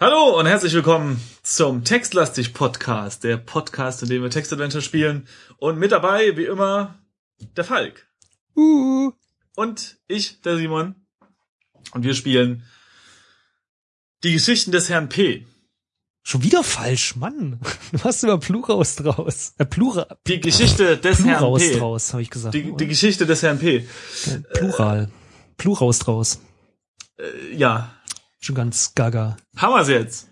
Hallo und herzlich willkommen zum Textlastig Podcast, der Podcast, in dem wir Textadventure spielen. Und mit dabei, wie immer, der Falk. Uh. Und ich, der Simon. Und wir spielen die Geschichten des Herrn P. Schon wieder falsch, Mann. Du hast immer Pluraus draus. Äh, Plura, Die Geschichte des Pluraus Herrn P. draus, habe ich gesagt. Die, die Geschichte des Herrn P. Plural. Pluraus draus. Äh, ja. Schon ganz gaga. Haben wir's jetzt.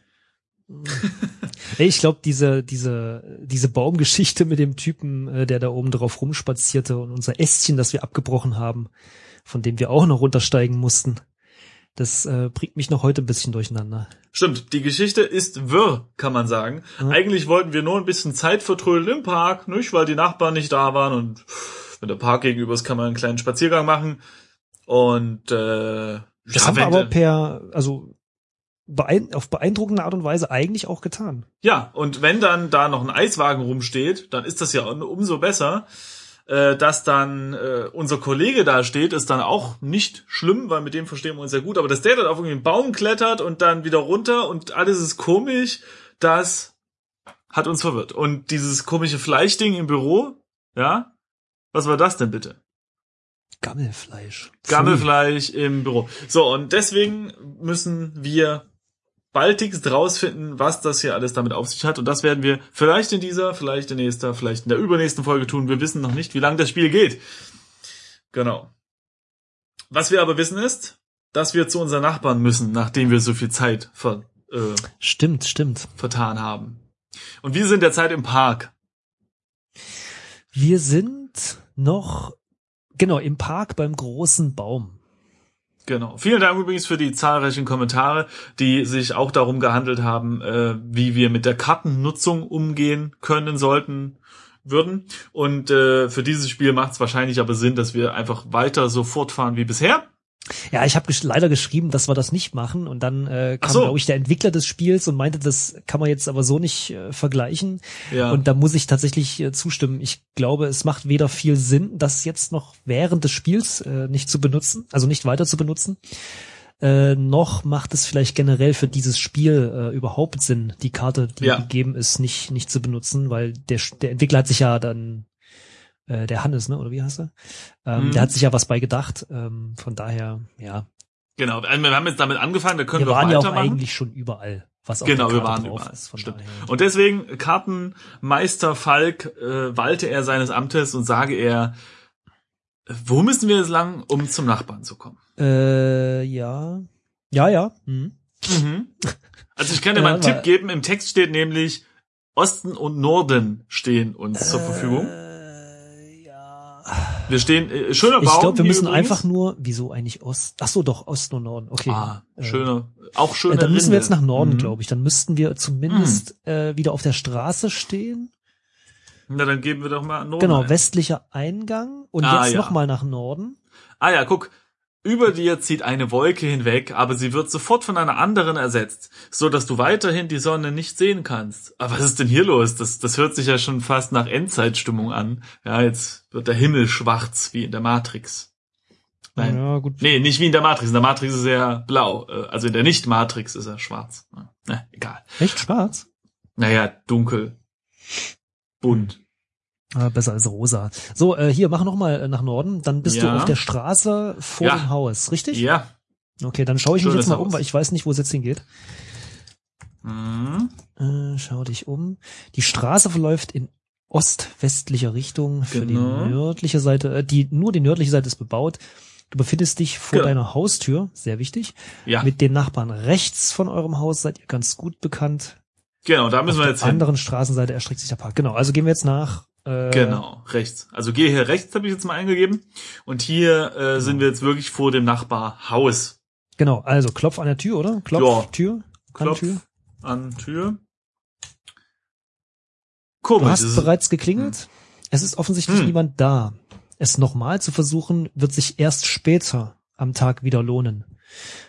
Ich glaube, diese, diese, diese Baumgeschichte mit dem Typen, äh, der da oben drauf rumspazierte und unser Ästchen, das wir abgebrochen haben, von dem wir auch noch runtersteigen mussten, das äh, bringt mich noch heute ein bisschen durcheinander. Stimmt, die Geschichte ist wirr, kann man sagen. Ja. Eigentlich wollten wir nur ein bisschen Zeit vertrödeln im Park, nicht, weil die Nachbarn nicht da waren und wenn der Park gegenüber ist, kann man einen kleinen Spaziergang machen. Und äh, Das ja, haben wir aber per, also beein auf beeindruckende Art und Weise eigentlich auch getan. Ja, und wenn dann da noch ein Eiswagen rumsteht, dann ist das ja umso besser. Äh, dass dann äh, unser Kollege da steht, ist dann auch nicht schlimm, weil mit dem verstehen wir uns ja gut. Aber dass der dann auf irgendeinen Baum klettert und dann wieder runter und alles ist komisch, das hat uns verwirrt. Und dieses komische Fleischding im Büro, ja, was war das denn bitte? Gammelfleisch. Gammelfleisch im Büro. So, und deswegen müssen wir baldigst rausfinden, was das hier alles damit auf sich hat. Und das werden wir vielleicht in dieser, vielleicht in nächster, vielleicht in der übernächsten Folge tun. Wir wissen noch nicht, wie lange das Spiel geht. Genau. Was wir aber wissen ist, dass wir zu unseren Nachbarn müssen, nachdem wir so viel Zeit ver, äh, Stimmt, stimmt. vertan haben. Und wir sind derzeit im Park. Wir sind noch, genau, im Park beim großen Baum. Genau. Vielen Dank übrigens für die zahlreichen Kommentare, die sich auch darum gehandelt haben, äh, wie wir mit der Kartennutzung umgehen können sollten würden. Und äh, für dieses Spiel macht es wahrscheinlich aber Sinn, dass wir einfach weiter so fortfahren wie bisher. Ja, ich habe gesch leider geschrieben, dass wir das nicht machen und dann äh, kam, so. glaube ich, der Entwickler des Spiels und meinte, das kann man jetzt aber so nicht äh, vergleichen. Ja. Und da muss ich tatsächlich äh, zustimmen. Ich glaube, es macht weder viel Sinn, das jetzt noch während des Spiels äh, nicht zu benutzen, also nicht weiter zu benutzen, äh, noch macht es vielleicht generell für dieses Spiel äh, überhaupt Sinn, die Karte, die Ja. gegeben ist, nicht nicht zu benutzen, weil der der Entwickler hat sich ja dann äh, der Hannes, ne, oder wie heißt er? Ähm, Mhm. Der hat sich ja was bei gedacht. Ähm, von daher, ja, genau. Wir haben jetzt damit angefangen, da können wir wir, waren ja auch eigentlich schon überall, was auf Genau, wir waren drauf überall. ist. Von Stimmt. daher. Und deswegen, Kartenmeister Falk, äh, walte er seines Amtes und sage er, wo müssen wir jetzt lang, um zum Nachbarn zu kommen? Äh, ja. Ja, ja. Mhm. Mhm. Also ich kann dir Ja, mal einen Tipp geben. Im Text steht nämlich Osten und Norden stehen uns zur Verfügung. Äh. Wir stehen, äh, schöner Baum. Ich glaube, wir müssen übrigens. einfach nur, wieso eigentlich Ost? Ach so, doch, Osten und Norden. Okay. Ah, Äh, schöner, auch schöner. Äh, dann müssen wir Rinde. jetzt nach Norden, Mhm. glaube ich. Dann müssten wir zumindest äh, wieder auf der Straße stehen. Na, dann geben wir doch mal Norden. Genau, ein. westlicher Eingang und Ah, jetzt ja. noch mal nach Norden. Ah ja, guck. Über dir zieht eine Wolke hinweg, aber sie wird sofort von einer anderen ersetzt, so dass du weiterhin die Sonne nicht sehen kannst. Aber was ist denn hier los? Das, das hört sich ja schon fast nach Endzeitstimmung an. Ja, jetzt wird der Himmel schwarz wie in der Matrix. Nein. Ja, gut. Nee, nicht wie in der Matrix. In der Matrix ist er blau. Äh, Also in der Nicht-Matrix ist er schwarz. Na, egal. Echt schwarz? Naja, dunkel. Bunt. Ah, besser als rosa. So, äh, hier, mach noch mal äh, nach Norden. Dann bist Ja. du auf der Straße vor Ja. dem Haus, richtig? Ja. Okay, dann schaue ich mich Schönes jetzt mal um, Haus. weil ich weiß nicht, wo es jetzt hingeht. Mhm. Äh, schau dich um. Die Straße verläuft in ost-westlicher Richtung für Genau. die nördliche Seite. Äh, die nur die nördliche Seite ist bebaut. Du befindest dich vor Genau. deiner Haustür, sehr wichtig. Ja, Mit den Nachbarn rechts von eurem Haus seid ihr ganz gut bekannt. genau, da müssen Auf wir der jetzt hin. anderen Straßenseite erstreckt sich der Park. Genau, also gehen wir jetzt nach. Äh, Genau, rechts. Also gehe hier rechts, habe ich jetzt mal eingegeben. Und hier äh, sind wir jetzt wirklich vor dem Nachbarhaus. Genau, also klopf an der Tür, oder? Klopf, Ja. Tür, an Klopf Tür. an Tür. Du Komisch. hast es ist- bereits geklingelt. Es ist offensichtlich Hm. niemand da. Es nochmal zu versuchen, wird sich erst später am Tag wieder lohnen.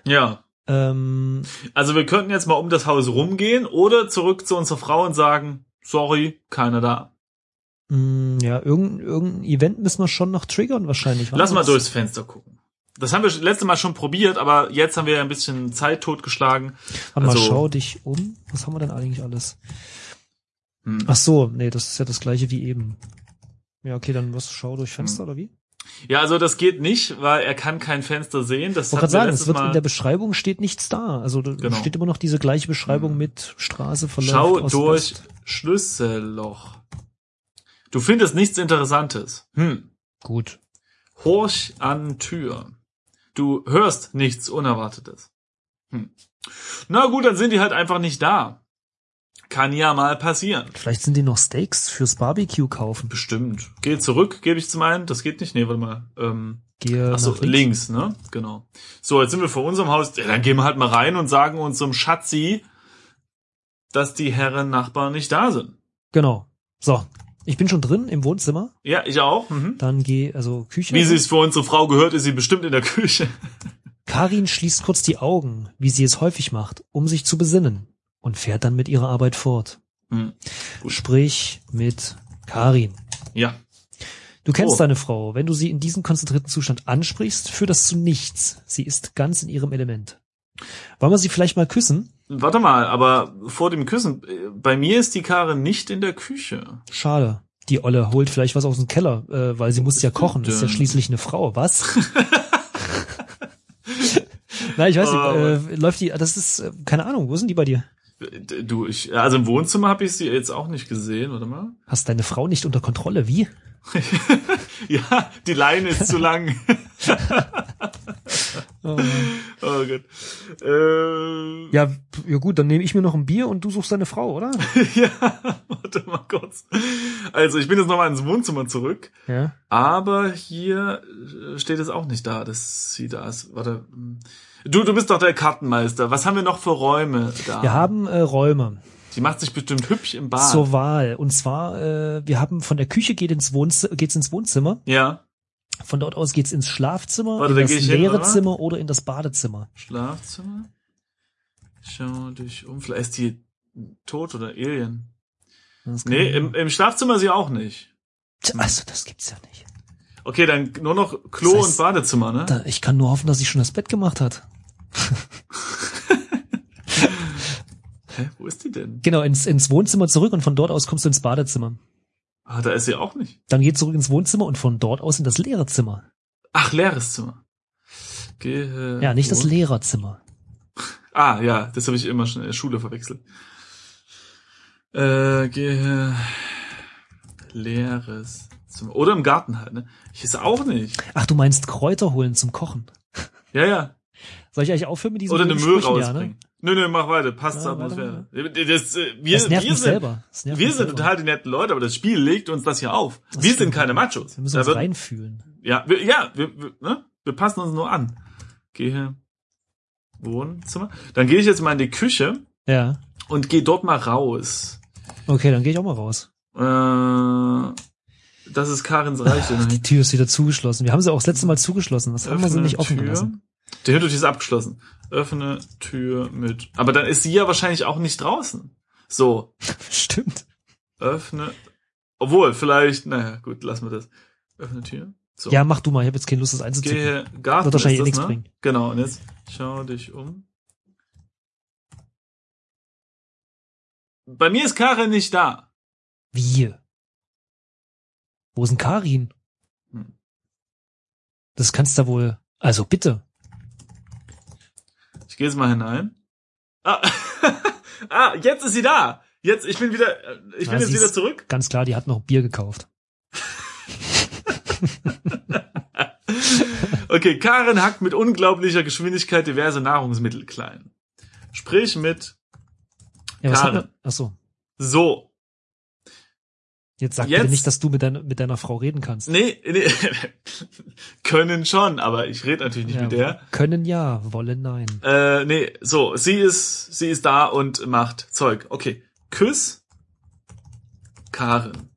ja. Ähm, Also wir könnten jetzt mal um das Haus rumgehen oder zurück zu unserer Frau und sagen, sorry, keiner da. Mh, ja, irgendein, irgendein Event müssen wir schon noch triggern wahrscheinlich. Lass mal durchs Fenster gucken. Das haben wir letztes Mal schon probiert, aber jetzt haben wir ein bisschen Zeit totgeschlagen. Warte Also- mal, schau dich um. Was haben wir denn eigentlich alles? Hm. Ach so, nee, das ist ja das gleiche wie eben. Ja, okay, dann was schau durch Fenster oder wie? Ja, also das geht nicht, weil er kann kein Fenster sehen. Das Ich wollte hatten gerade wir sagen, es wird Mal. in der Beschreibung steht nichts da. Also da Genau. steht immer noch diese gleiche Beschreibung mit Straße verläuft Schau durch. Schlüsselloch. Du findest nichts Interessantes. Hm. Gut. Horch an Tür. Du hörst nichts Unerwartetes. Hm. Na gut, dann sind die halt einfach nicht da. Kann ja mal passieren. Vielleicht sind die noch Steaks fürs Barbecue kaufen. Bestimmt. Geh zurück, gebe ich zum einen. Das geht nicht. Nee, warte mal. Ähm, Gehe ach so, nach links. ne? Genau. So, jetzt sind wir vor unserem Haus. Ja, dann gehen wir halt mal rein und sagen unserem Schatzi, dass die Herren Nachbarn nicht da sind. Genau. So, ich bin schon drin im Wohnzimmer. Ja, ich auch. Mhm. Dann geh, also Küche. Wie sie es für unsere Frau gehört, ist sie bestimmt in der Küche. Karin schließt kurz die Augen, wie sie es häufig macht, um sich zu besinnen und fährt dann mit ihrer Arbeit fort. Hm. Sprich mit Karin. Ja. Du kennst Oh. deine Frau. Wenn du sie in diesem konzentrierten Zustand ansprichst, führt das zu nichts. Sie ist ganz in ihrem Element. Wollen wir sie vielleicht mal küssen? Warte mal, aber vor dem Küssen, bei mir ist die Karin nicht in der Küche. Schade. Die Olle holt vielleicht was aus dem Keller, äh, weil sie muss ja kochen. Ist ja schließlich eine Frau. Was? Nein, ich weiß Oh, nicht. Äh, läuft die? Das ist äh, keine Ahnung. Wo sind die bei dir? Du, ich, also im Wohnzimmer habe ich sie jetzt auch nicht gesehen, warte mal. Hast deine Frau nicht unter Kontrolle? Wie? Ja, die Leine ist zu lang. Oh. Oh Gott. Äh, ja, ja gut, dann nehme ich mir noch ein Bier und du suchst deine Frau, oder? ja, warte mal kurz. Also ich bin jetzt nochmal ins Wohnzimmer zurück, Ja. aber hier äh, steht es auch nicht da, dass sie da ist. Warte. Du, du bist doch der Kartenmeister. Was haben wir noch für Räume da? Wir haben äh, Räume Die macht sich bestimmt hübsch im Bad. zur Wahl. Und zwar, äh, wir haben von der Küche geht ins Wohnzimmer, geht's ins Wohnzimmer. Ja, Von dort aus geht's ins Schlafzimmer, Warte, in da das leere oder? Zimmer oder in das Badezimmer. Schlafzimmer. Schau dich um. Vielleicht ist die tot oder Alien. Nee, im, im Schlafzimmer sie auch nicht. Also, das gibt's ja nicht. Okay, dann nur noch Klo Das heißt, und Badezimmer, ne? Da, ich kann nur hoffen, dass sie schon das Bett gemacht hat. Hä, wo ist die denn? Genau, ins, ins Wohnzimmer zurück und von dort aus kommst du ins Badezimmer. Ah, da ist sie auch nicht. Dann geh zurück ins Wohnzimmer und von dort aus in das leere Zimmer. Ach, leeres Zimmer. Gehe Ja, nicht das Lehrerzimmer. Ah, ja, das habe ich immer schon in der Schule verwechselt. Äh, gehe leeres Zimmer. Oder im Garten halt, ne? Ich ist auch nicht. Ach, du meinst Kräuter holen zum Kochen. Ja, ja. Soll ich eigentlich aufhören mit diesem Oder eine blöden Müll Sprüchen? rausbringen. Nö, nö, mach weiter. Passt Ja, zur weiter, Atmosphäre. Das, äh, wir, Das nervt wir sind, selber. Wir sind selber. total die netten Leute, aber das Spiel legt uns das hier auf. Das wir sind keine Machos. Wir müssen Da uns wird- reinfühlen. Ja, wir, ja, wir, wir, ne? wir passen uns nur an. Gehe Wohnzimmer. Dann gehe ich jetzt mal in die Küche Ja. und gehe dort mal raus. Okay, dann gehe ich auch mal raus. Äh, das ist Karins Reich. Ach, die Tür ist wieder zugeschlossen. Wir haben sie auch das letzte Mal zugeschlossen. Was haben wir sie nicht offen Tür. gelassen? Der Hintertür ist abgeschlossen. Öffne Tür mit. Aber dann ist sie ja wahrscheinlich auch nicht draußen. So, Stimmt. öffne. Obwohl, vielleicht, naja, gut, lassen wir das. Öffne Tür. So. Ja, mach du mal. Ich habe jetzt keine Lust, das einzuzücken. Gehe Garten. Wird wahrscheinlich eh das, nichts ne? bringen. Genau, und jetzt schau dich um. Bei mir ist Karin nicht da. Wie? Wo ist denn Karin? Hm. Das kannst du wohl. Also bitte. Ich gehe jetzt mal hinein. Ah, ah, jetzt ist sie da. Jetzt, ich bin wieder, äh, ich bin jetzt wieder zurück. Ganz klar, die hat noch Bier gekauft. Okay, Karin hackt mit unglaublicher Geschwindigkeit diverse Nahrungsmittel klein. Sprich mit Ja, man? Ach so. so. Jetzt sag Jetzt- bitte nicht, dass du mit, deiner mit deiner Frau reden kannst. Nee, nee. können schon, aber ich rede natürlich nicht Ja, mit der. Können ja, wollen nein. Äh, nee, so, sie ist, sie ist da und macht Zeug. Okay. Küss Karin.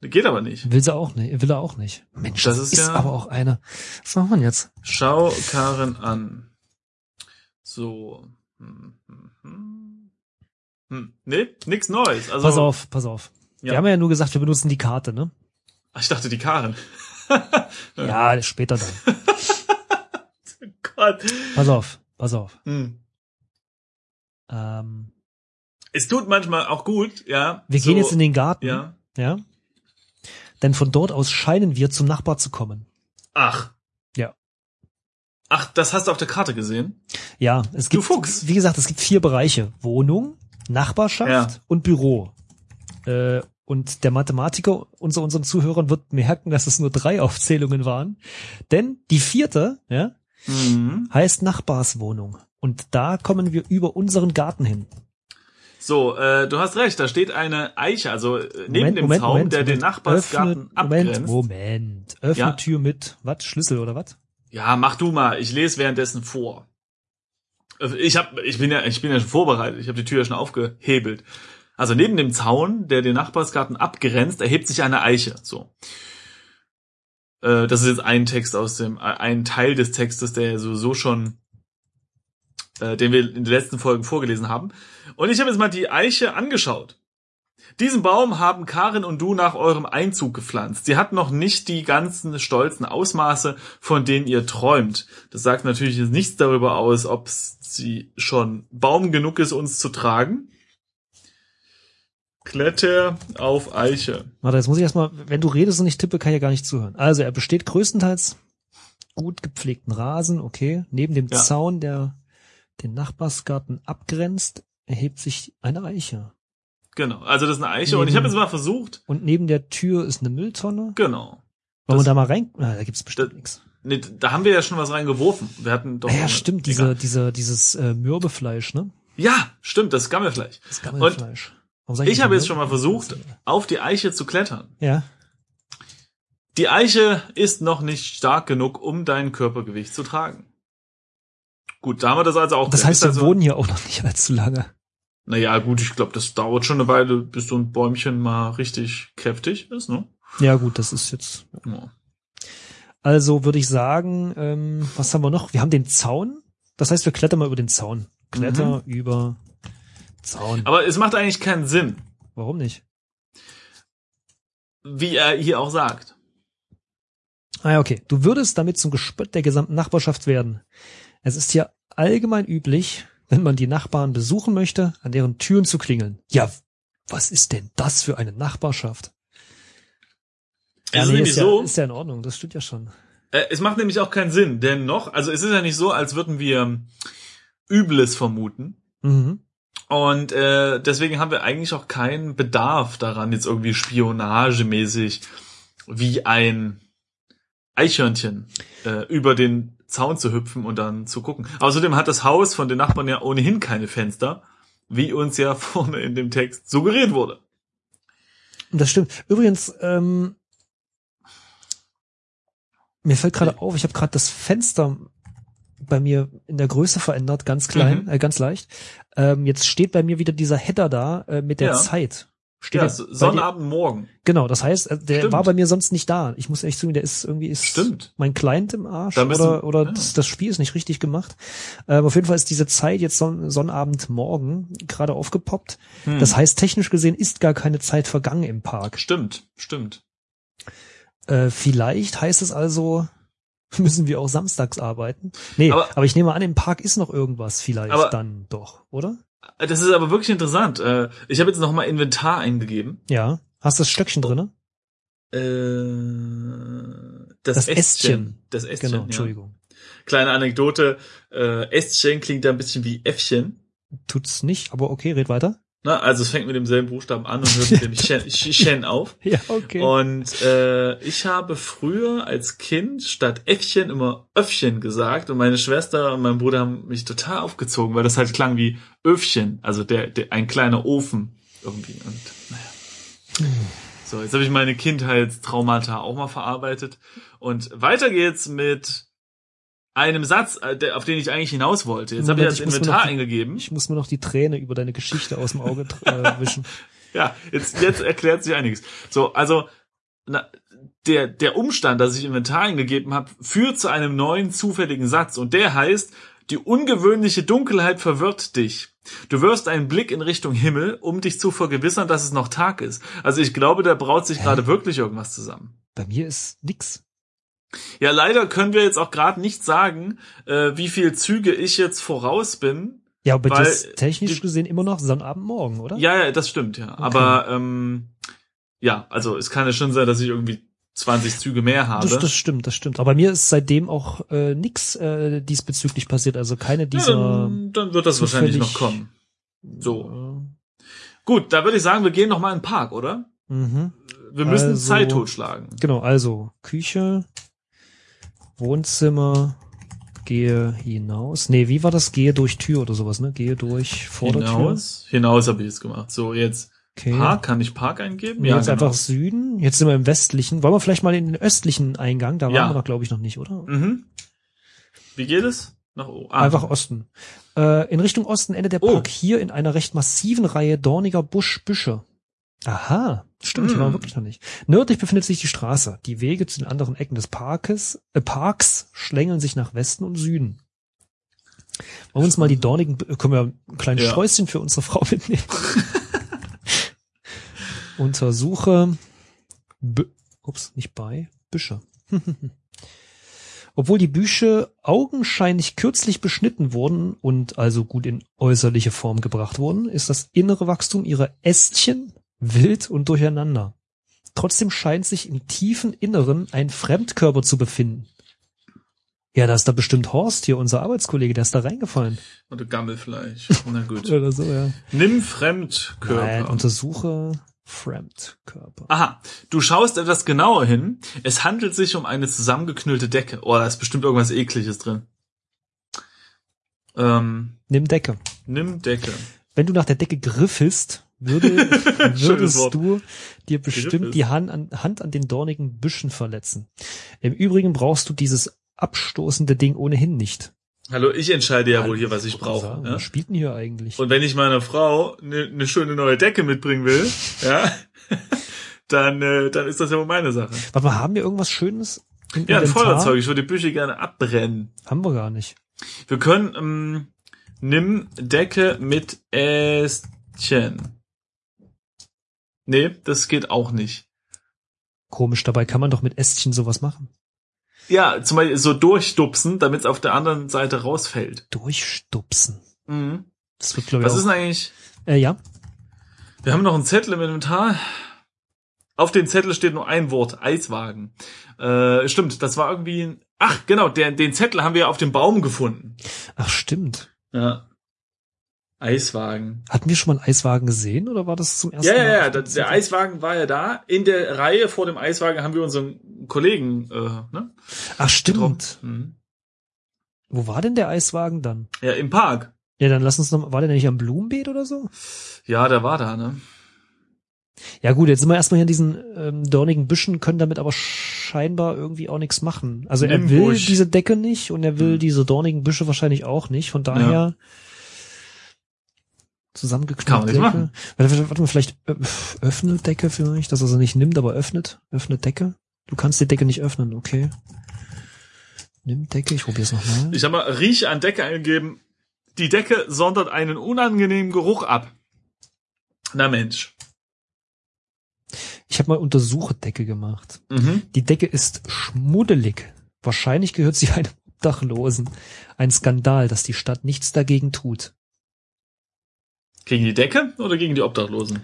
Geht aber nicht. Will sie auch nicht, will er auch nicht. Mensch, Das das, ist ist, ja- aber auch eine. Was machen wir jetzt? Schau Karin an. So. Hm. Hm. Nee, nix Neues. Also, Pass auf, pass auf. Ja. Wir haben ja nur gesagt, wir benutzen die Karte, ne? Ach, ich dachte die Karin. Ja, später dann. Gott. Pass auf, pass auf. Hm. Ähm, Es tut manchmal auch gut, ja. wir so, gehen jetzt in den Garten. Ja. Ja. Denn von dort aus scheinen wir zum Nachbar zu kommen. Ach. Ja. Ach, das hast du auf der Karte gesehen? Ja, es gibt, Fuchs. wie gesagt, es gibt vier Bereiche. Wohnung, Nachbarschaft Ja. und Büro. Äh, und der Mathematiker unter unseren Zuhörern wird merken, dass es nur drei Aufzählungen waren. Denn die vierte, ja, Mhm. heißt Nachbarswohnung. Und da kommen wir über unseren Garten hin. So, äh, du hast recht, da steht eine Eiche, also äh, neben Moment, dem Moment, Zaun, Moment, der den. Nachbarsgarten Öffne, abgrenzt. Moment, Moment. Öffne Ja. Tür mit, was? Schlüssel oder was? Ja, mach du mal, ich lese währenddessen vor. Äh, Ich hab, ich bin ja, ich bin ja schon vorbereitet, ich habe die Tür ja schon aufgehebelt. Also neben dem Zaun, der den Nachbarsgarten abgrenzt, erhebt sich eine Eiche. So. Äh, Das ist jetzt ein Text aus dem, äh, ein Teil des Textes, der sowieso schon, äh, den wir in den letzten Folgen vorgelesen haben. Und ich habe jetzt mal die Eiche angeschaut. Diesen Baum haben Karin und du nach eurem Einzug gepflanzt. Sie hat noch nicht die ganzen stolzen Ausmaße, von denen ihr träumt. Das sagt natürlich jetzt nichts darüber aus, ob sie schon Baum genug ist, uns zu tragen. Kletter auf Eiche. Warte, jetzt muss ich erstmal, wenn du redest und ich tippe, kann ich ja gar nicht zuhören. Also er besteht größtenteils gut gepflegten Rasen, okay. Neben dem Ja. Zaun, der den Nachbarsgarten abgrenzt, erhebt sich eine Eiche. Genau, also das ist eine Eiche. Und ich habe jetzt mal versucht, Und neben der Tür ist eine Mülltonne. genau. Wollen wir da mal rein? Ah, da gibt's bestimmt nichts. Nee, da haben wir ja schon was reingeworfen. Wir hatten doch. Ja, stimmt, diese, Egal. diese, dieses äh, Mürbefleisch, ne? Ja, stimmt, das Gammelfleisch. Das Gammelfleisch. Sag Ich habe jetzt schon mal versucht, auf die Eiche zu klettern. Ja. Die Eiche ist noch nicht stark genug, um dein Körpergewicht zu tragen. Gut, da haben wir das also auch. Das heißt, wir also, wohnen hier auch noch nicht allzu lange. Naja, gut, ich glaube, das dauert schon eine Weile, bis so ein Bäumchen mal richtig kräftig ist, ne? Ja, gut, das ist jetzt. Ja. Also würde ich sagen, ähm, was haben wir noch? Wir haben den Zaun. Das heißt, wir klettern mal über den Zaun. Kletter über Zaun. Mhm. Aber es macht eigentlich keinen Sinn, Warum nicht? wie er hier auch sagt. Ah ja, okay. Du würdest damit zum Gespött der gesamten Nachbarschaft werden. Es ist hier allgemein üblich, wenn man die Nachbarn besuchen möchte, an deren Türen zu klingeln. Ja, was ist denn das für eine Nachbarschaft? Es ist nee, nämlich ist, ja, so, ist ja in Ordnung, das stimmt ja schon. äh, es macht nämlich auch keinen Sinn, denn noch, also es ist ja nicht so, als würden wir Übles vermuten. Mhm. Und äh, deswegen haben wir eigentlich auch keinen Bedarf daran, jetzt irgendwie spionagemäßig wie ein Eichhörnchen äh, über den Zaun zu hüpfen und dann zu gucken. Außerdem hat das Haus von den Nachbarn ja ohnehin keine Fenster, wie uns ja vorne in dem Text suggeriert wurde. Das stimmt. Übrigens, ähm, mir fällt gerade auf, ich habe gerade das Fenster bei mir in der Größe verändert, ganz klein, Mhm. äh, ganz leicht. Ähm, jetzt steht bei mir wieder dieser Header da äh, mit der Ja. Zeit. Steht Ja, der bei dir- Sonnabend morgen. Genau, das heißt, äh, der Stimmt. war bei mir sonst nicht da. Ich muss echt sagen, der ist irgendwie ist Stimmt. mein Client im Arsch oder oder ja. das, das Spiel ist nicht richtig gemacht. Ähm, auf jeden Fall ist diese Zeit jetzt Son Sonnabend morgen gerade aufgepoppt. Hm. Das heißt, technisch gesehen ist gar keine Zeit vergangen im Park. Stimmt, stimmt. Äh, vielleicht heißt es also, müssen wir auch samstags arbeiten. Nee, aber, Aber- ich nehme an, im Park ist noch irgendwas vielleicht Aber- dann doch, oder? Das ist aber wirklich interessant. Äh, Ich habe jetzt noch mal Inventar eingegeben. Ja. Hast du das Stöckchen drinne? Äh, das, Das Ästchen. Ästchen. Das Ästchen, Genau, ja. Entschuldigung. Kleine Anekdote. Äh, Ästchen klingt da ein bisschen wie Äffchen. Tut's nicht, aber okay, red weiter. Na, also es fängt mit demselben Buchstaben an und hört mit dem Shen, Shen auf. Ja, okay. Und äh, ich habe früher als Kind statt Äffchen immer Öffchen gesagt und meine Schwester und mein Bruder haben mich total aufgezogen, weil das halt klang wie Öfchen, also der, der ein kleiner Ofen irgendwie. Und naja. So, jetzt habe ich meine Kindheitstraumata auch mal verarbeitet. Und weiter geht's mit einem Satz, äh, auf den ich eigentlich hinaus wollte. Jetzt habe ich das ich Inventar die- eingegeben. Ich muss mir noch die Träne über deine Geschichte aus dem Auge äh, wischen. Ja, jetzt, jetzt erklärt sich einiges. So, also na, der, der Umstand, dass ich Inventar eingegeben habe, führt zu einem neuen zufälligen Satz und der heißt, die ungewöhnliche Dunkelheit verwirrt dich. Du wirfst einen Blick in Richtung Himmel, um dich zu vergewissern, dass es noch Tag ist. Also ich glaube, da braut sich gerade wirklich irgendwas zusammen. Bei mir ist nix. Ja, leider können wir jetzt auch gerade nicht sagen, äh, wie viel Züge ich jetzt voraus bin. Ja, aber Weil das technisch die- gesehen immer noch Sonnabend morgen, oder? Ja, ja, das stimmt, ja. Aber ähm, ja, also es kann ja schon sein, dass ich irgendwie 20 Züge mehr habe. Das, das stimmt, das stimmt. Aber mir ist seitdem auch äh, nix äh, diesbezüglich passiert. Also keine ja, dieser. dann, dann wird das wahrscheinlich noch kommen. So. Gut, da würde ich sagen, wir gehen noch mal in den Park, oder? mhm. Wir müssen Also- Zeit totschlagen. Genau, also Küche, Wohnzimmer, gehe hinaus. Nee, wie war das? Gehe durch Tür oder sowas, ne? Gehe durch Vordertür. Hinaus, hinaus habe ich jetzt gemacht. So, jetzt Okay. Park, kann ich Park eingeben? Nee, jetzt genau. einfach Süden. Jetzt sind wir im westlichen. Wollen wir vielleicht mal in den östlichen Eingang? Da waren Ja. wir doch, glaube ich, noch nicht, oder? Mhm. Wie geht es? Nach oben. Ah, Einfach Osten. Äh, in Richtung Osten endet der Oh. Park hier in einer recht massiven Reihe dorniger Buschbüsche. Aha, stimmt, hier waren wir wirklich noch nicht. Nördlich befindet sich die Straße. Die Wege zu den anderen Ecken des Parkes, äh, Parks schlängeln sich nach Westen und Süden. Wollen wir uns mal die dornigen, können wir ein kleines Ja. Sträußchen für unsere Frau mitnehmen? Untersuche, Bü ups, nicht bei, Büsche. Obwohl die Büsche augenscheinlich kürzlich beschnitten wurden und also gut in äußerliche Form gebracht wurden, ist das innere Wachstum ihrer Ästchen wild und durcheinander. Trotzdem scheint sich im tiefen Inneren ein Fremdkörper zu befinden. Ja, da ist da bestimmt Horst hier, unser Arbeitskollege, der ist da reingefallen. Oder Gammelfleisch. Na gut. Oder so, ja. Nimm Fremdkörper. Nein, untersuche Fremdkörper. Aha, du schaust etwas genauer hin. Es handelt sich um eine zusammengeknüllte Decke. Oh, da ist bestimmt irgendwas ekliges drin. Ähm, Nimm Decke. nimm Decke. Wenn du nach der Decke griffelst, würde, würdest du dir bestimmt die Hand an, Hand an den dornigen Büschen verletzen. Im Übrigen brauchst du dieses abstoßende Ding ohnehin nicht. Hallo, ich entscheide ja wohl hier, was ich Sagen, brauche. Ja? Was spielt denn hier eigentlich? Und wenn ich meiner Frau eine ne schöne neue Decke mitbringen will, ja, dann, äh, dann ist das ja wohl meine Sache. Warte mal, haben wir irgendwas Schönes? Im Ja, ein Inventar? Feuerzeug. Ich würde die Büsche gerne abbrennen. Haben wir gar nicht. Wir können, ähm, nimm Decke mit Ästchen. Nee, das geht auch nicht. Komisch, dabei kann man doch mit Ästchen sowas machen. Ja, zum Beispiel so durchdupsen, damit es auf der anderen Seite rausfällt. Durchstupsen. Mhm. Das wird, glaube ich, Was ist denn eigentlich? Äh, ja. Wir haben noch einen Zettel im Inventar. Auf dem Zettel steht nur ein Wort, Eiswagen. Äh, stimmt, das war irgendwie ein, ach, genau, der, den Zettel haben wir auf dem Baum gefunden. Ach, stimmt. Ja. Eiswagen. Hatten wir schon mal einen Eiswagen gesehen oder war das zum ersten Ja, Mal? ja, ja, das, der Eiswagen war ja da. In der Reihe vor dem Eiswagen haben wir unseren Kollegen, äh, ne? Ach, stimmt. Mhm. Wo war denn der Eiswagen dann? Ja, im Park. Ja, dann lass uns noch, war der nicht am Blumenbeet oder so? Ja, der war da, ne? Ja gut, jetzt sind wir erstmal hier in diesen ähm, dornigen Büschen, können damit aber scheinbar irgendwie auch nichts machen. Also er Nimm will Busch. diese Decke nicht und er will Hm. diese dornigen Büsche wahrscheinlich auch nicht. Von daher zusammengeknüpft Nicht Decke. machen. Warte, warte, mal, vielleicht äh, öffne Decke vielleicht, dass er sie nicht nimmt, aber öffnet. Öffnet Decke. Du kannst die Decke nicht öffnen, okay. Nimm Decke, ich probier's nochmal. Ich habe mal Rieche an Decke eingegeben. Die Decke sondert einen unangenehmen Geruch ab. Na Mensch. Ich habe mal Untersuchedecke gemacht. Mhm. Die Decke ist schmuddelig. Wahrscheinlich gehört sie einem Obdachlosen. Ein Skandal, dass die Stadt nichts dagegen tut. Gegen die Decke oder gegen die Obdachlosen?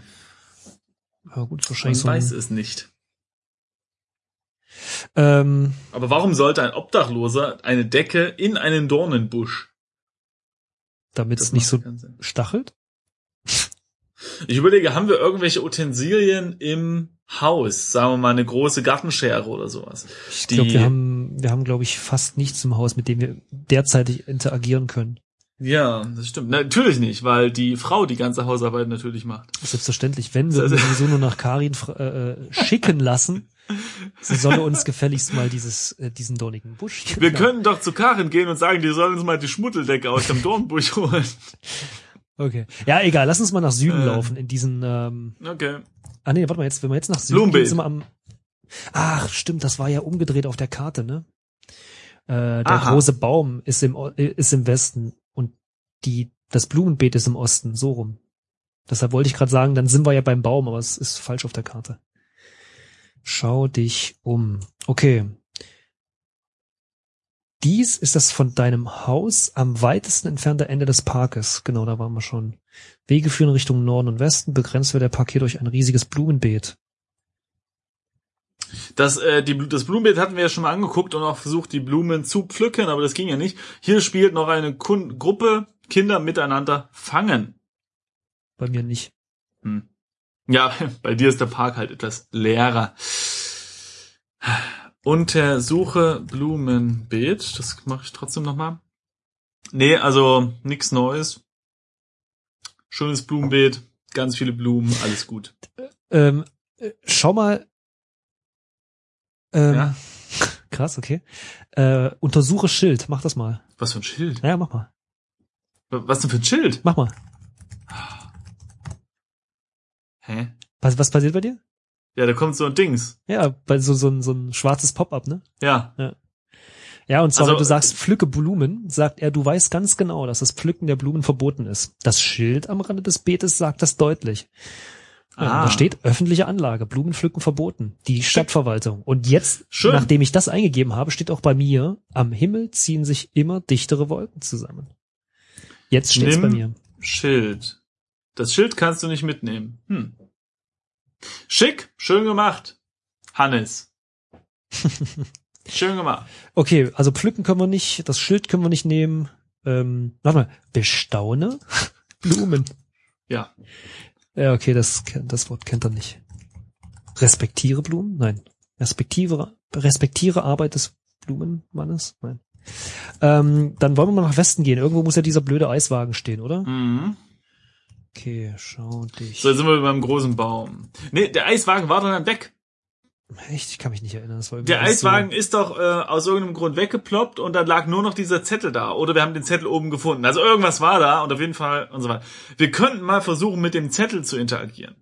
Ja gut, Man wahrscheinlich so. weiß es nicht. ähm, Aber warum sollte ein Obdachloser eine Decke in einen Dornenbusch? damit Das es nicht so stachelt. Ich überlege, haben wir irgendwelche Utensilien im Haus? Sagen wir mal eine große Gartenschere oder sowas. Ich glaube, wir haben, wir haben, glaube ich, fast nichts im Haus, mit dem wir derzeitig interagieren können. Ja, das stimmt. Natürlich nicht, weil die Frau die ganze Hausarbeit natürlich macht. Selbstverständlich, wenn wir Also- sowieso nur nach Karin äh, äh, schicken lassen, sie solle uns gefälligst mal dieses, äh, diesen dornigen Busch. Wir können doch zu Karin gehen und sagen, die sollen uns mal die Schmuddeldecke aus dem Dornbusch holen. Okay. Ja, egal, lass uns mal nach Süden Äh. laufen, in diesen, ähm, Okay. Ah nee, warte mal jetzt, wenn wir jetzt nach Süden gehen, sind wir am Ach, stimmt, das war ja umgedreht auf der Karte, ne? Äh, der Aha. große Baum ist im äh, ist im Westen die das Blumenbeet ist im Osten, so rum. Deshalb wollte ich gerade sagen, dann sind wir ja beim Baum, aber es ist falsch auf der Karte. Schau dich um. Okay. Dies ist das von deinem Haus am weitesten entfernte Ende des Parkes. Genau, da waren wir schon. Wege führen Richtung Norden und Westen. Begrenzt wird der Park hier durch ein riesiges Blumenbeet. Das, äh, die, das Blumenbeet hatten wir ja schon mal angeguckt und auch versucht, die Blumen zu pflücken, aber das ging ja nicht. Hier spielt noch eine Kun Gruppe Kinder miteinander fangen. Bei mir nicht. Hm. Ja, bei dir ist der Park halt etwas leerer. Untersuche Blumenbeet. Das mache ich trotzdem nochmal. Nee, also nix Neues. Schönes Blumenbeet, ganz viele Blumen, alles gut. Ähm, äh, schau mal. Ähm, Ja. Krass, okay. Äh, untersuche Schild. Mach das mal. Was für ein Schild? Ja, mach mal. Was denn für ein Schild? Mach mal. Hä? Was, was passiert bei dir? Ja, da kommt so ein Dings. Ja, bei so, so, ein, so ein schwarzes Pop-up, ne? Ja. Ja, und zwar, Also, wenn du sagst, pflücke Blumen, sagt er, du weißt ganz genau, dass das Pflücken der Blumen verboten ist. Das Schild am Rande des Beetes sagt das deutlich. Ja, Ah. Da steht öffentliche Anlage, Blumenpflücken verboten, die Stadtverwaltung. Und jetzt, Schön. nachdem ich das eingegeben habe, steht auch bei mir, am Himmel ziehen sich immer dichtere Wolken zusammen. Jetzt steht's Nimm- bei mir. Schild. Das Schild kannst du nicht mitnehmen. Hm. Schick, schön gemacht. Hannes. schön gemacht. Okay, also pflücken können wir nicht, das Schild können wir nicht nehmen. Ähm, warte mal, bestaune Blumen. Ja. Ja, okay, das, das Wort kennt er nicht. Respektiere Blumen? Nein. Respektiere, respektiere Arbeit des Blumenmannes? Nein. Ähm, dann wollen wir mal nach Westen gehen. Irgendwo muss ja dieser blöde Eiswagen stehen, oder? Mhm. Okay, schau dich. So, jetzt sind wir beim großen Baum. Nee, der Eiswagen war dann weg. Echt? Ich kann mich nicht erinnern. Der alles so- Eiswagen ist doch äh, aus irgendeinem Grund weggeploppt und dann lag nur noch dieser Zettel da. Oder wir haben den Zettel oben gefunden. Also irgendwas war da und auf jeden Fall und so weiter. Wir könnten mal versuchen, mit dem Zettel zu interagieren.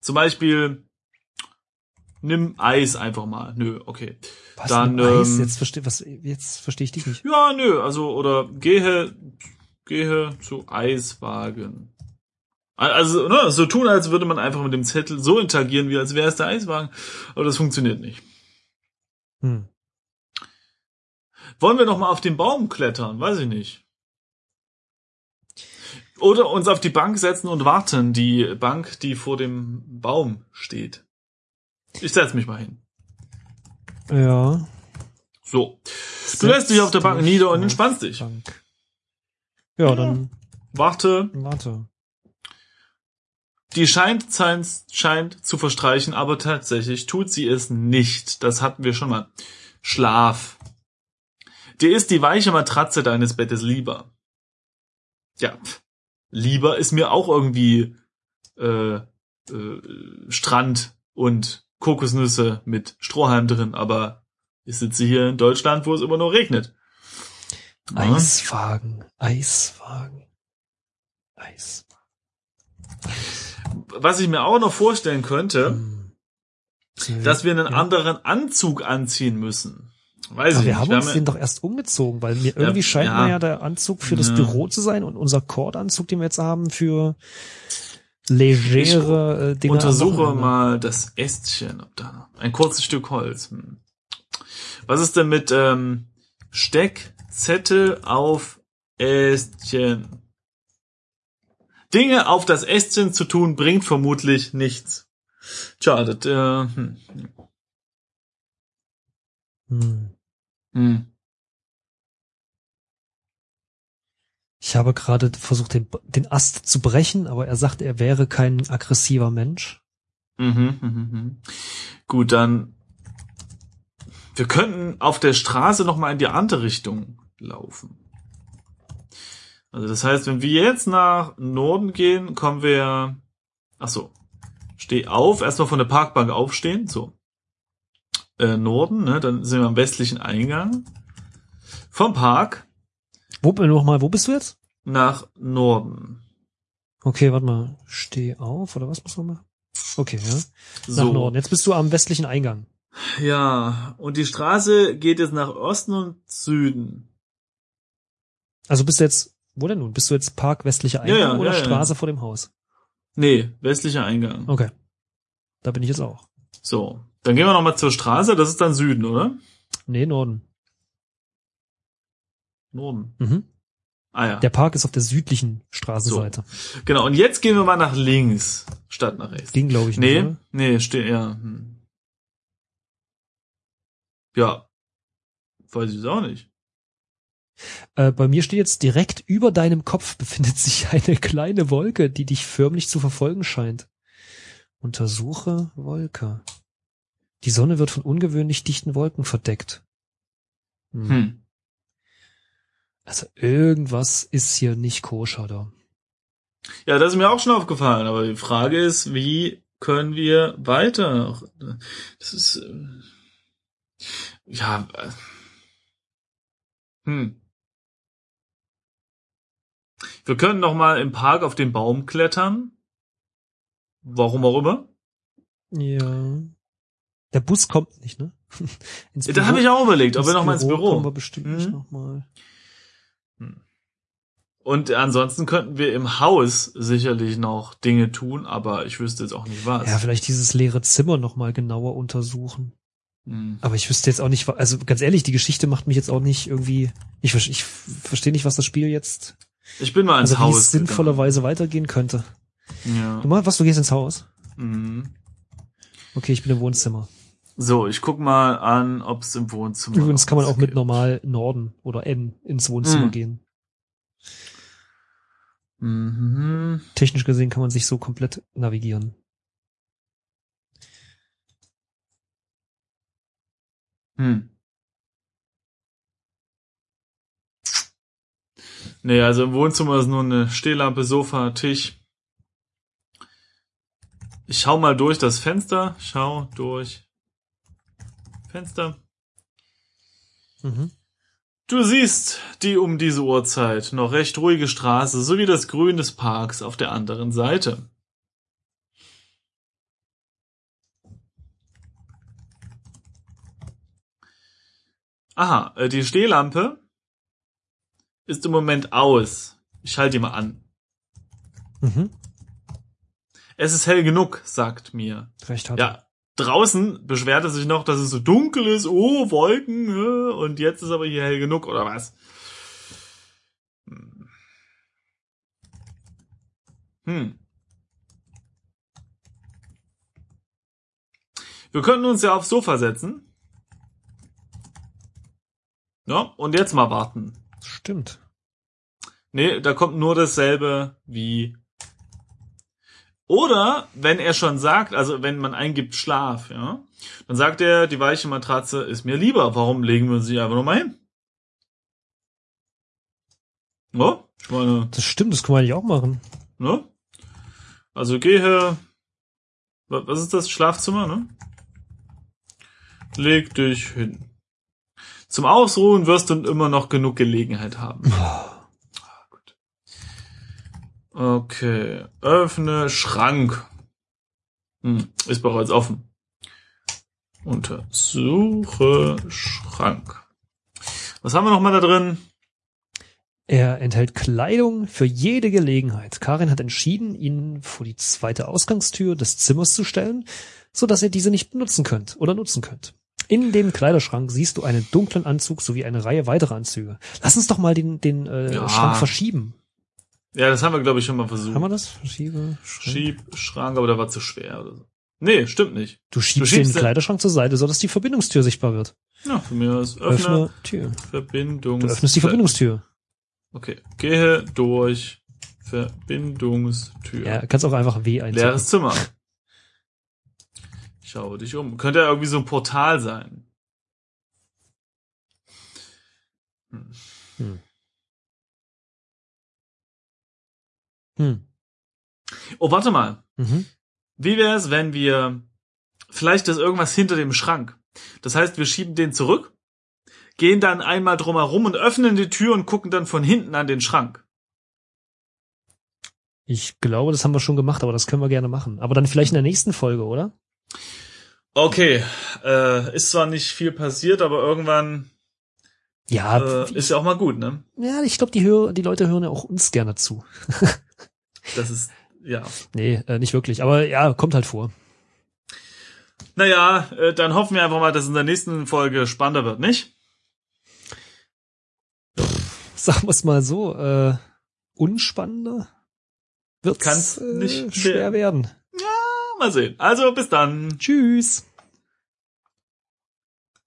Zum Beispiel, nimm Eis einfach mal. Nö, okay. Was, dann, Eis? ähm, Jetzt verstehe was, jetzt verstehe ich dich nicht. Ja, nö, also, oder gehe, gehe zu Eiswagen. Also, ne, so tun, als würde man einfach mit dem Zettel so interagieren, wie als wäre es der Eiswagen. Aber das funktioniert nicht. Hm. Wollen wir noch mal auf den Baum klettern? Weiß ich nicht. Oder uns auf die Bank setzen und warten. Die Bank, die vor dem Baum steht. Ich setz mich mal hin. Ja. So. Du lässt dich auf der Bank nieder und entspannst dich. Bank. Ja, dann Warte. warte. Die scheint, scheint, zu verstreichen, aber tatsächlich tut sie es nicht. Das hatten wir schon mal. Schlaf. Dir ist die weiche Matratze deines Bettes lieber. Ja, lieber ist mir auch irgendwie äh, äh, Strand und Kokosnüsse mit Strohhalm drin, aber ich sitze hier in Deutschland, wo es immer nur regnet. Eiswagen, Eiswagen, Eis. Was ich mir auch noch vorstellen könnte, Hm. dass wir einen Ja. anderen Anzug anziehen müssen. Weiß Aber ich wir nicht. haben Wir uns haben- den doch erst umgezogen, weil mir irgendwie scheint ja. mir ja der Anzug für das. Büro zu sein und unser Kordanzug, den wir jetzt haben, für legere äh, Dinge. untersuche Wochenende. mal das Ästchen. Ob da noch- ein kurzes Stück Holz. Hm. Was ist denn mit ähm, Steckzettel auf Ästchen? Dinge auf das Ästchen zu tun, bringt vermutlich nichts. Tja, das, äh, hm. Hm. Hm. Ich habe gerade versucht, den, den Ast zu brechen, aber er sagt, er wäre kein aggressiver Mensch. Mhm, mhm, mhm. Gut, dann wir könnten auf der Straße noch mal in die andere Richtung laufen. Also das heißt, wenn wir jetzt nach Norden gehen, kommen wir Ach so. Steh auf, erstmal von der Parkbank aufstehen, so. Äh, Norden, ne, dann sind wir am westlichen Eingang vom Park Wo, noch mal, wo bist du jetzt? nach Norden. Okay, warte mal. Steh auf, oder was muss man machen? Okay, ja. Nach So. Norden. Jetzt bist du am westlichen Eingang. Ja, und die Straße geht jetzt nach Osten und Süden. Also bist du jetzt, wo denn nun? Bist du jetzt Park westlicher Eingang Ja, ja, oder ja. Straße vor dem Haus? Nee, westlicher Eingang. Okay. Da bin ich jetzt auch. So, dann gehen wir noch mal zur Straße, das ist dann Süden, oder? Nee, Norden. Norden. Mhm. Ah ja. Der Park ist auf der südlichen Straßenseite. Genau, und jetzt gehen wir mal nach links, statt nach rechts. Ging, glaube ich, Nee, nicht. nee, steht ja. Hm. Ja. Weiß ich es auch nicht. Oder? Äh, bei mir steht jetzt direkt über deinem Kopf befindet sich eine kleine Wolke, die dich förmlich zu verfolgen scheint. Untersuche Wolke. Die Sonne wird von ungewöhnlich dichten Wolken verdeckt. Hm. Hm. Also irgendwas ist hier nicht koscher da. Ja, das ist mir auch schon aufgefallen, aber die Frage ist, wie können wir weiter? Das ist äh, ja äh, hm. Wir können noch mal im Park auf den Baum klettern. Warum auch immer. Ja. Der Bus kommt nicht, ne? Da habe ich auch überlegt, ob wir noch mal ins Büro. Kommen wir bestimmt nicht Mhm. noch mal. Und ansonsten könnten wir im Haus sicherlich noch Dinge tun, aber ich wüsste jetzt auch nicht was. Ja, vielleicht dieses leere Zimmer noch mal genauer untersuchen. Hm. Aber ich wüsste jetzt auch nicht, also ganz ehrlich, die Geschichte macht mich jetzt auch nicht irgendwie, ich, ich verstehe nicht, was das Spiel jetzt, Ich bin mal ins also wie Haus. es sinnvollerweise weitergehen könnte. gegangen. Du mal, was, du gehst ins Haus? Ja. Mhm. Okay, ich bin im Wohnzimmer. So, ich guck mal an, ob es im Wohnzimmer. Übrigens kann man auch mit normal Norden oder N ins Wohnzimmer Mhm. gehen. Mhm. Technisch gesehen kann man sich so komplett navigieren. Hm. Nee, also im Wohnzimmer ist nur eine Stehlampe, Sofa, Tisch. Ich schau mal durch das Fenster. Schau durch Fenster. Mhm. Du siehst die um diese Uhrzeit noch recht ruhige Straße sowie das Grün des Parks auf der anderen Seite. Aha, äh, die Stehlampe ist im Moment aus. Ich schalte die mal an. Mhm. Es ist hell genug, sagt mir. Recht hat. Ja, draußen beschwert er sich noch, dass es so dunkel ist. Oh, Wolken. Und jetzt ist aber hier hell genug, oder was? Hm. Hm. Wir könnten uns ja aufs Sofa setzen. Ja, und jetzt mal warten. Stimmt. Nee, da kommt nur dasselbe wie. Oder wenn er schon sagt, also wenn man eingibt Schlaf, ja, dann sagt er, die weiche Matratze ist mir lieber. Warum legen wir sie einfach nochmal hin? Ja, ich meine, Das stimmt, das kann man eigentlich auch machen. ne? Also gehe. wa- Was ist das? Schlafzimmer, ne? Leg dich hin. Zum Ausruhen wirst du immer noch genug Gelegenheit haben. Okay. Öffne Schrank. Hm, ist bereits offen. Untersuche Schrank. Was haben wir noch mal da drin? Er enthält Kleidung für jede Gelegenheit. Karin hat entschieden, ihn vor die zweite Ausgangstür des Zimmers zu stellen, so dass ihr diese nicht benutzen könnt oder nutzen könnt. In dem Kleiderschrank siehst du einen dunklen Anzug sowie eine Reihe weiterer Anzüge. Lass uns doch mal den, den äh, Ja. Schrank verschieben. Ja, das haben wir, glaube ich, schon mal versucht. Haben wir das? Verschiebe. Schrank. Schieb, Schrank, aber der war zu schwer oder so. Nee, stimmt nicht. Du schiebst, Du schiebst den den- Kleiderschrank zur Seite, so dass die Verbindungstür sichtbar wird. Ja, für mich ist öffne, Öffne Tür. Verbindungs... Du öffnest die Verbindungstür. Okay. Gehe durch Verbindungstür. Ja, kannst auch einfach W eintippen. Leeres Zimmer. Schau dich um. Könnte ja irgendwie so ein Portal sein. Hm. Oh, warte mal. Mhm. Wie wäre es, wenn wir vielleicht ist irgendwas hinter dem Schrank. Das heißt, wir schieben den zurück, gehen dann einmal drumherum und öffnen die Tür und gucken dann von hinten an den Schrank. Ich glaube, das haben wir schon gemacht, aber das können wir gerne machen. Aber dann vielleicht in der nächsten Folge, oder? Okay, äh, ist zwar nicht viel passiert, aber irgendwann Ja, äh, ist ja auch mal gut, ne? ja, ich glaube, die, hör die Leute hören ja auch uns gerne zu. Das ist, ja. Nee, äh, nicht wirklich. Aber ja, kommt halt vor. Naja, äh, dann hoffen wir einfach mal, dass es in der nächsten Folge spannender wird, nicht? sagen wir es mal so, äh, unspannender wird Kann's äh, nicht schwer werden. Mal sehen. Also bis dann. Tschüss.